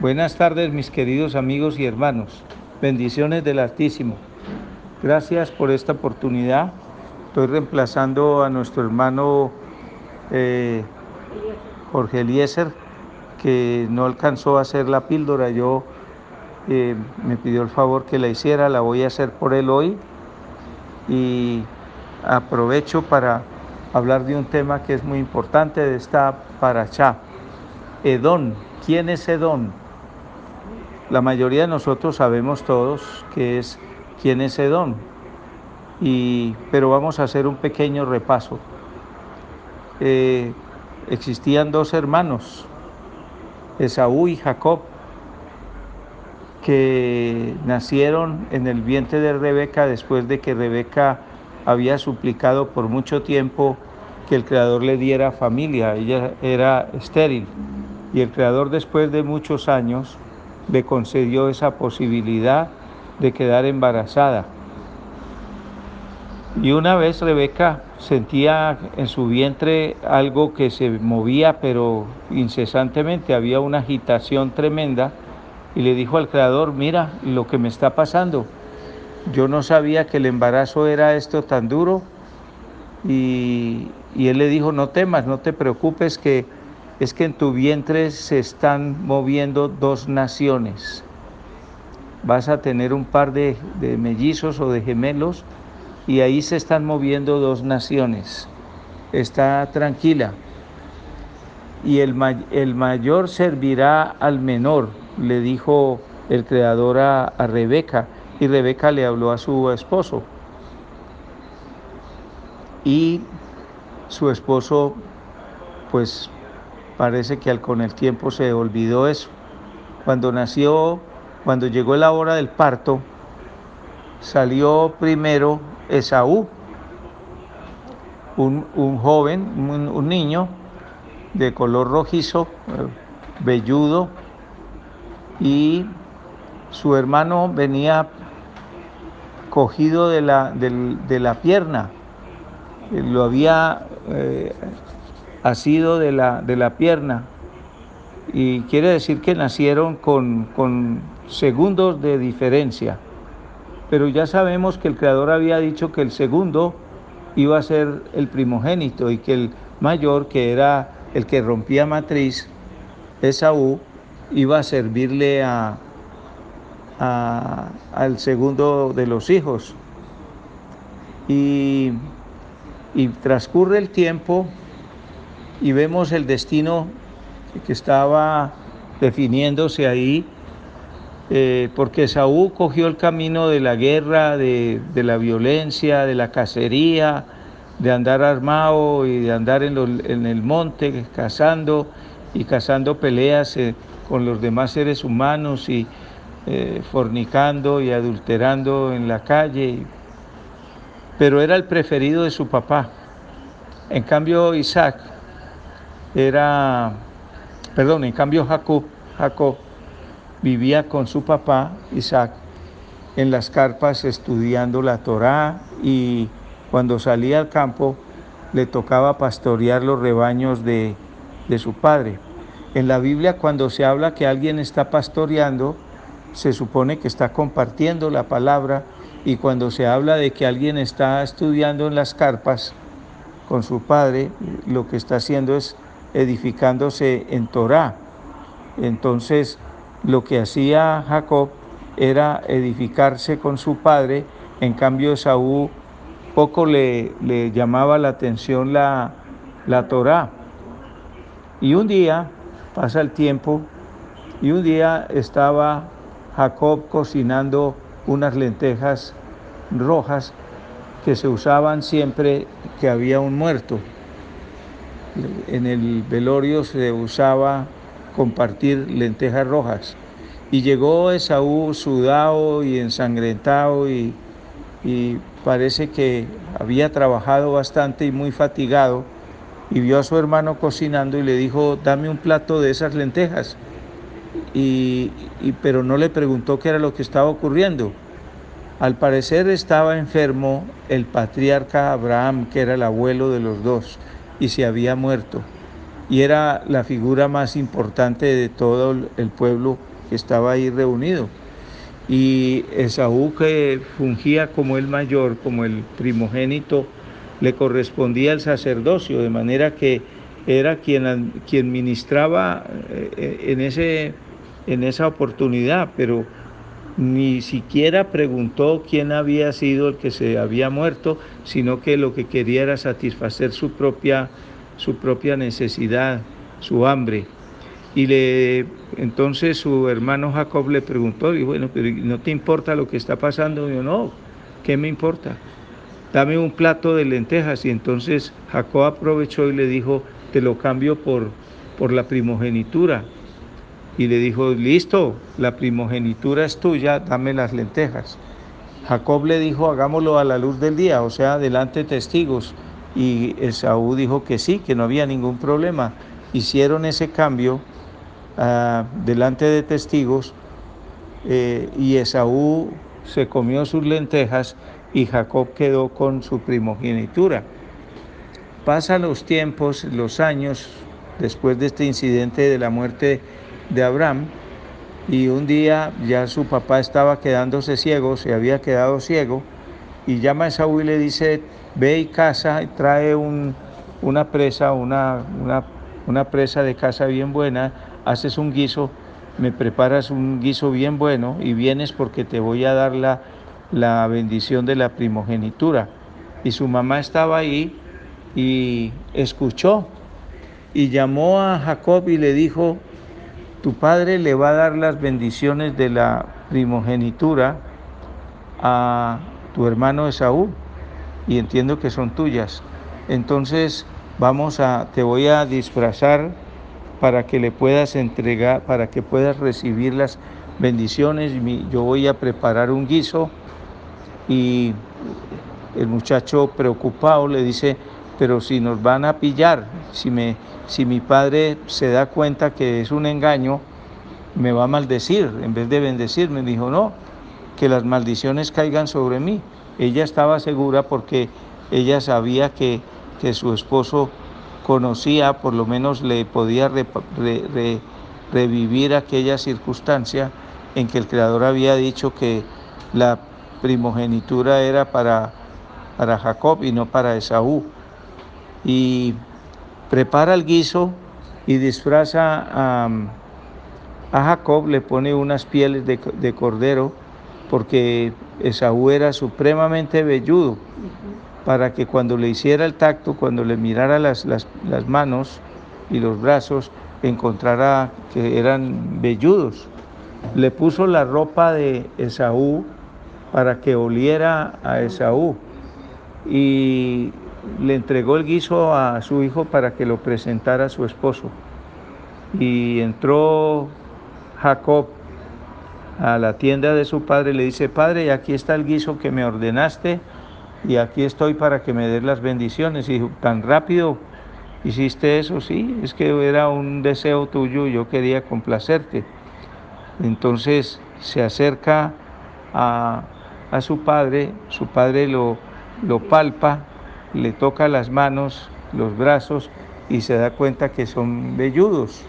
Buenas tardes mis queridos amigos y hermanos. Bendiciones del Altísimo. Gracias por esta oportunidad. Estoy reemplazando a nuestro hermano eh, Jorge Eliezer, que no alcanzó a hacer la píldora. Yo eh, me pidió el favor que la hiciera, la voy a hacer por él hoy. Y aprovecho para hablar de un tema que es muy importante de esta paracha. Edón. ¿Quién es Edón? La mayoría de nosotros sabemos todos que es quién es Edón. Y, pero vamos a hacer un pequeño repaso. Eh, existían dos hermanos, Esaú y Jacob, que nacieron en el vientre de Rebeca después de que Rebeca había suplicado por mucho tiempo que el Creador le diera familia. Ella era estéril y el Creador después de muchos años le concedió esa posibilidad de quedar embarazada. Y una vez Rebeca sentía en su vientre algo que se movía, pero incesantemente, había una agitación tremenda, y le dijo al Creador, mira lo que me está pasando. Yo no sabía que el embarazo era esto tan duro. Y, y él le dijo, no temas, no te preocupes, que es que en tu vientre se están moviendo dos naciones. Vas a tener un par de, mellizos o de gemelos y ahí se están moviendo dos naciones. Está tranquila. Y el, el mayor servirá al menor, le dijo el creador a, a Rebeca. Y Rebeca le habló a su esposo. Y su esposo, pues parece que con el tiempo se olvidó eso. Cuando nació, cuando llegó la hora del parto, salió primero Esaú, un, un joven, un, un, niño de color rojizo, eh, velludo, y su hermano venía cogido de la, de, de la pierna, lo había eh, asido de la, de la pierna, y quiere decir que nacieron con, con segundos de diferencia pero ya sabemos que el Creador había dicho que el segundo iba a ser el primogénito y que el mayor, que era el que rompía matriz, Esaú, iba a servirle a, a, al segundo de los hijos. Y, y transcurre el tiempo y vemos el destino que estaba definiéndose ahí eh, porque Saúl cogió el camino de la guerra, de, de, la violencia, de la cacería, de andar armado y de andar en, en el monte cazando y cazando peleas eh, con los demás seres humanos y eh, fornicando y adulterando en la calle. Pero era el preferido de su papá. En cambio Isaac era, perdón, en cambio Jacob, Jacob vivía con su papá Isaac en las carpas estudiando la Torá y cuando salía al campo le tocaba pastorear los rebaños de, de su padre. En la Biblia cuando se habla que alguien está pastoreando, se supone que está compartiendo la palabra y cuando se habla de que alguien está estudiando en las carpas con su padre, lo que está haciendo es edificándose en Torá. Entonces, lo que hacía Jacob era edificarse con su padre, en cambio Saúl poco le, le, llamaba la atención la, la Torá. Y un día, pasa el tiempo, y un día estaba Jacob cocinando unas lentejas rojas que se usaban siempre que había un muerto. En el velorio se usaba compartir lentejas rojas. Y llegó Esaú sudado y ensangrentado y, parece que había trabajado bastante y muy fatigado y vio a su hermano cocinando y le dijo, dame un plato de esas lentejas. Y, pero no le preguntó qué era lo que estaba ocurriendo. Al parecer estaba enfermo el patriarca Abraham, que era el abuelo de los dos, y se había muerto. y era la figura más importante de todo el pueblo que estaba ahí reunido. Y Esaú que fungía como el mayor, como el primogénito, le correspondía el sacerdocio, de manera que era quien, quien ministraba eh, en, ese, en esa oportunidad, pero ni siquiera preguntó quién había sido el que se había muerto, sino que lo que quería era satisfacer su propia, su propia necesidad, su hambre. Y le, entonces su hermano Jacob le preguntó, y bueno, pero ¿no te importa lo que está pasando? Yo, no, ¿qué me importa? Dame un plato de lentejas. Y entonces Jacob aprovechó y le dijo, te lo cambio por, por la primogenitura. Y le dijo, listo, la primogenitura es tuya, dame las lentejas. Jacob le dijo, hagámoslo a la luz del día, o sea, delante de testigos. Y Esaú dijo que sí, que no había ningún problema. Hicieron ese cambio ah, delante de testigos eh, y Esaú se comió sus lentejas y Jacob quedó con su primogenitura. Pasan los tiempos, los años, después de este incidente de la muerte de Abraham, y un día ya su papá estaba quedándose ciego, se había quedado ciego, y llama a Esaú y le dice, ve y casa y trae una presa, una, una, presa de casa bien buena, haces un guiso, me preparas un guiso bien bueno y vienes porque te voy a dar la, la bendición de la primogenitura. Y su mamá estaba ahí y escuchó y llamó a Jacob y le dijo, tu padre le va a dar las bendiciones de la primogenitura a tu hermano Esaú y entiendo que son tuyas. Entonces vamos a, te voy a disfrazar para que le puedas entregar, para que puedas recibir las bendiciones. Yo voy a preparar un guiso y el muchacho preocupado le dice, pero si nos van a pillar, si, me, si mi padre se da cuenta que es un engaño, me va a maldecir en vez de bendecirme. Me dijo, no, que las maldiciones caigan sobre mí. Ella estaba segura porque ella sabía que, que su esposo conocía, por lo menos le podía revivir aquella circunstancia en que el Creador había dicho que la primogenitura era para, para Jacob y no para Esaú y prepara el guiso y disfraza a, Jacob, le pone unas pieles de, cordero, porque Esaú era supremamente velludo, para que cuando le hiciera el tacto, cuando le mirara las, las, las manos y los brazos, encontrara que eran velludos. Le puso la ropa de Esaú para que oliera a Esaú. Y le entregó el guiso a su hijo para que lo presentara a su esposo. Y entró Jacob a la tienda de su padre le dice, Padre, aquí está el guiso que me ordenaste y aquí estoy para que me des las bendiciones. Y tan rápido hiciste eso, sí, es que era un deseo tuyo, yo quería complacerte. Entonces se acerca a, a su padre, su padre lo, lo palpa le toca las manos, los brazos y se da cuenta que son velludos.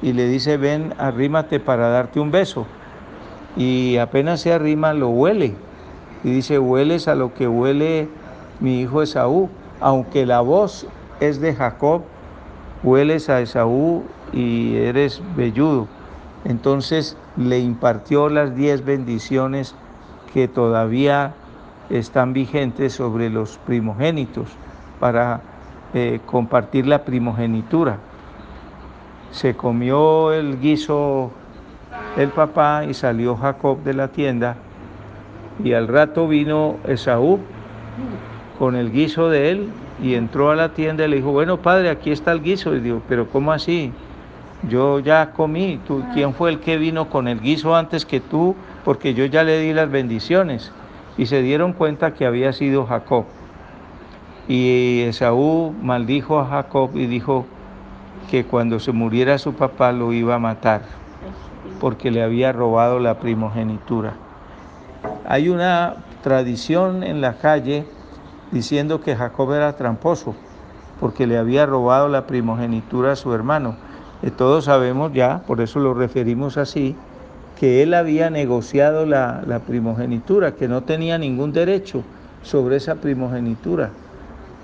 Y le dice, ven, arrímate para darte un beso. Y apenas se arrima, lo huele. Y dice, hueles a lo que huele mi hijo Esaú. Aunque la voz es de Jacob, hueles a Esaú y eres velludo. Entonces le impartió las diez bendiciones que todavía están vigentes sobre los primogénitos para eh, compartir la primogenitura. Se comió el guiso el papá y salió Jacob de la tienda y al rato vino Esaú con el guiso de él y entró a la tienda y le dijo, bueno padre, aquí está el guiso. Y dijo, pero ¿cómo así? Yo ya comí, ¿Tú, ¿quién fue el que vino con el guiso antes que tú? Porque yo ya le di las bendiciones y se dieron cuenta que había sido Jacob. Y Esaú maldijo a Jacob y dijo que cuando se muriera su papá lo iba a matar porque le había robado la primogenitura. Hay una tradición en la calle diciendo que Jacob era tramposo, porque le había robado la primogenitura a su hermano. Eh, todos sabemos ya, por eso lo referimos así, que él había negociado la, primogenitura, que no tenía ningún derecho sobre esa primogenitura,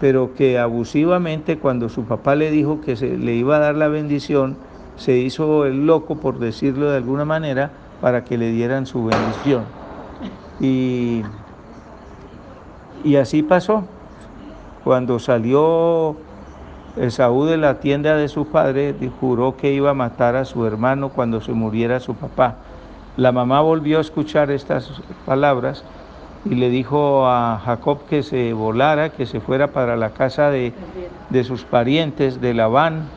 pero que abusivamente cuando su papá le dijo que se, le iba a dar la bendición, se hizo el loco, por decirlo de alguna manera, para que le dieran su bendición. Y, y así pasó. Cuando salió Esaú de la tienda de su padre, juró que iba a matar a su hermano cuando se muriera su papá. La mamá volvió a escuchar estas palabras y le dijo a Jacob que se volara, que se fuera para la casa de, de sus parientes de Labán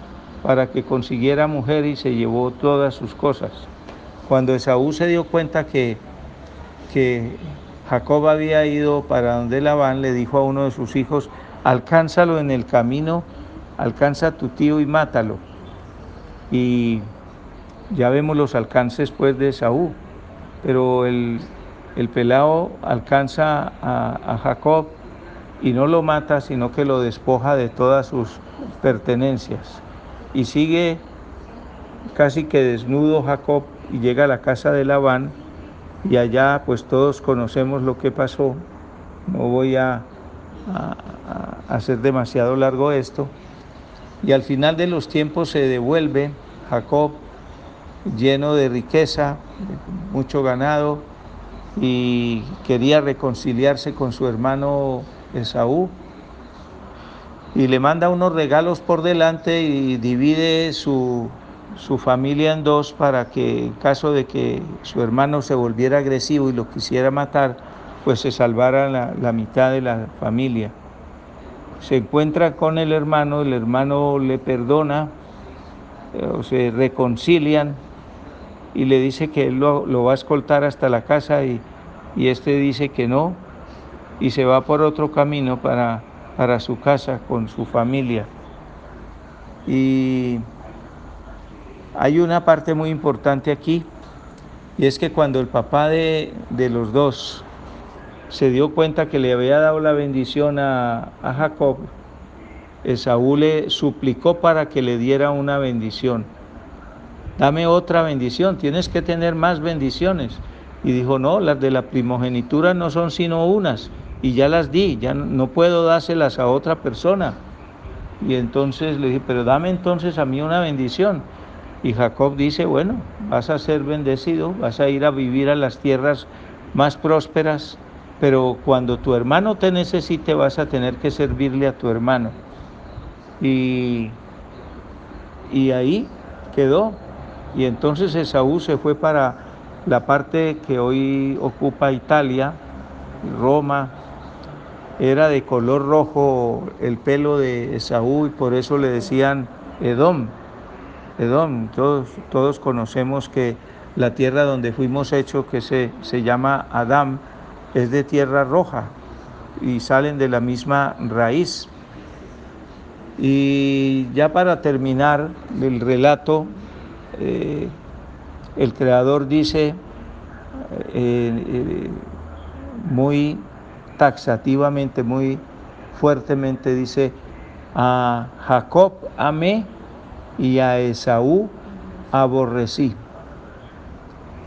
para que consiguiera mujer y se llevó todas sus cosas. Cuando Esaú se dio cuenta que, que Jacob había ido para donde Labán, le dijo a uno de sus hijos, alcánzalo en el camino, alcanza a tu tío y mátalo. Y ya vemos los alcances pues de Esaú, pero el, el pelao alcanza a, a Jacob y no lo mata, sino que lo despoja de todas sus pertenencias. Y sigue casi que desnudo Jacob y llega a la casa de Labán y allá pues todos conocemos lo que pasó. No voy a, a, hacer demasiado largo esto. Y al final de los tiempos se devuelve Jacob lleno de riqueza, mucho ganado, y quería reconciliarse con su hermano Esaú. Y le manda unos regalos por delante y divide su, su familia en dos para que en caso de que su hermano se volviera agresivo y lo quisiera matar, pues se salvara la, la mitad de la familia. Se encuentra con el hermano, el hermano le perdona, eh, se reconcilian y le dice que él lo, lo, va a escoltar hasta la casa y, y este dice que no y se va por otro camino para, para su casa con su familia. Y hay una parte muy importante aquí, y es que cuando el papá de, de los dos se dio cuenta que le había dado la bendición a, a Jacob, Esaú le suplicó para que le diera una bendición. Dame otra bendición, tienes que tener más bendiciones. Y dijo, no, las de la primogenitura no son sino unas, y ya las di, ya no puedo dárselas a otra persona. Y entonces le dije, pero dame entonces a mí una bendición. Y Jacob dice, bueno, vas a ser bendecido, vas a ir a vivir a las tierras más prósperas, pero cuando tu hermano te necesite vas a tener que servirle a tu hermano. Y, y ahí quedó. Y entonces Esaú se fue para la parte que hoy ocupa Italia, Roma. Era de color rojo el pelo de Esaú y por eso le decían Edom. Edom, todos, todos conocemos que la tierra donde fuimos hechos, que se, se llama Adán, es de tierra roja y salen de la misma raíz. Y ya para terminar el relato, eh, el creador dice eh, eh, muy taxativamente, muy fuertemente, dice, a Jacob amé y a Esaú aborrecí.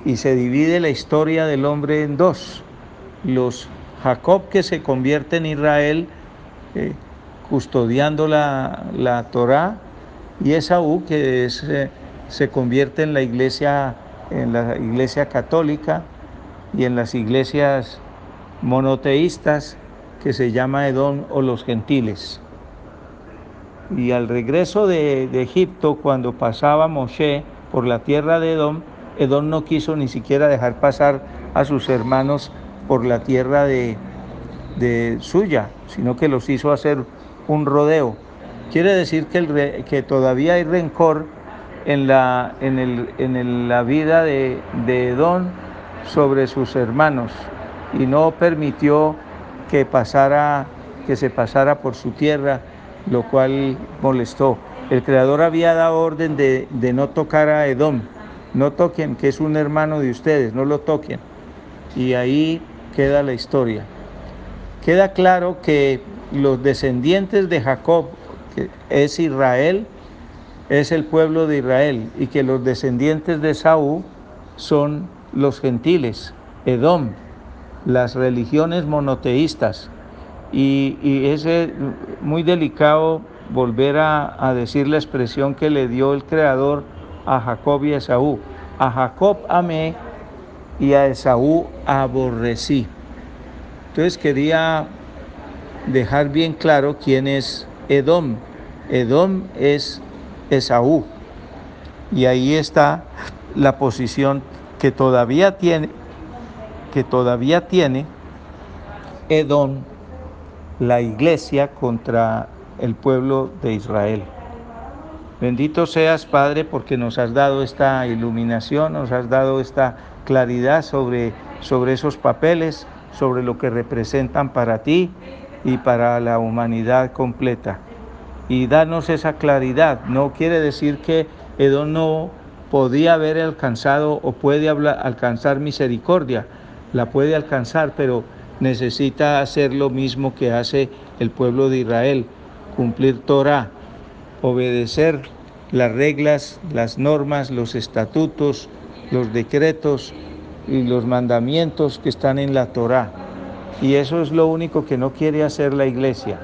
Y se divide la historia del hombre en dos. Los Jacob que se convierte en Israel custodiando la, la Torah y Esaú que es, se convierte en la iglesia, en la iglesia católica y en las iglesias monoteístas que se llama Edom o los gentiles. Y al regreso de, de, Egipto, cuando pasaba Moshe por la tierra de Edom, Edom no quiso ni siquiera dejar pasar a sus hermanos por la tierra de, de suya, sino que los hizo hacer un rodeo. Quiere decir que, el, que todavía hay rencor en la, en el, en la vida de, de Edom sobre sus hermanos y no permitió que pasara, que se pasara por su tierra lo cual molestó. El Creador había dado orden de, de, no tocar a Edom, no toquen, que es un hermano de ustedes, no lo toquen. Y ahí queda la historia. Queda claro que los descendientes de Jacob, que es Israel, es el pueblo de Israel y que los descendientes de Saúl son los gentiles, Edom, las religiones monoteístas. Y, es muy delicado volver a, a, decir la expresión que le dio el Creador a Jacob y a Esaú. A Jacob amé y a Esaú aborrecí. Entonces quería dejar bien claro quién es Edom. Edom es Esaú. Y ahí está la posición que todavía tiene, que todavía tiene Edom, la iglesia contra el pueblo de Israel. Bendito seas, Padre, porque nos has dado esta iluminación, nos has dado esta claridad sobre, sobre esos papeles, sobre lo que representan para ti y para la humanidad completa. Y danos esa claridad. No quiere decir que Edom no podía haber alcanzado o puede alcanzar misericordia, la puede alcanzar, pero necesita hacer lo mismo que hace el pueblo de Israel, cumplir Torah, obedecer las reglas, las normas, los estatutos, los decretos y los mandamientos que están en la Torah. Y eso es lo único que no quiere hacer la iglesia.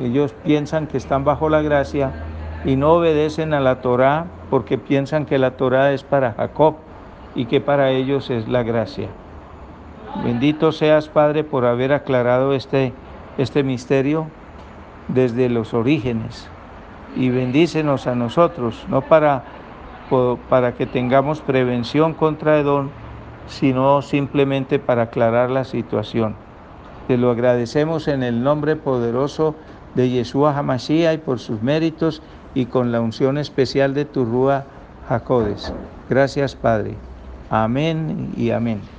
Ellos piensan que están bajo la gracia y no obedecen a la Torah porque piensan que la Torah es para Jacob y que para ellos es la gracia. Bendito seas, Padre, por haber aclarado este, este misterio desde los orígenes y bendícenos a nosotros, no para, para que tengamos prevención contra Edón, sino simplemente para aclarar la situación. Te lo agradecemos en el nombre poderoso de Yeshua Hamashiach y por sus méritos y con la unción especial de tu Rúa Jacodes. Gracias, Padre. Amén y amén.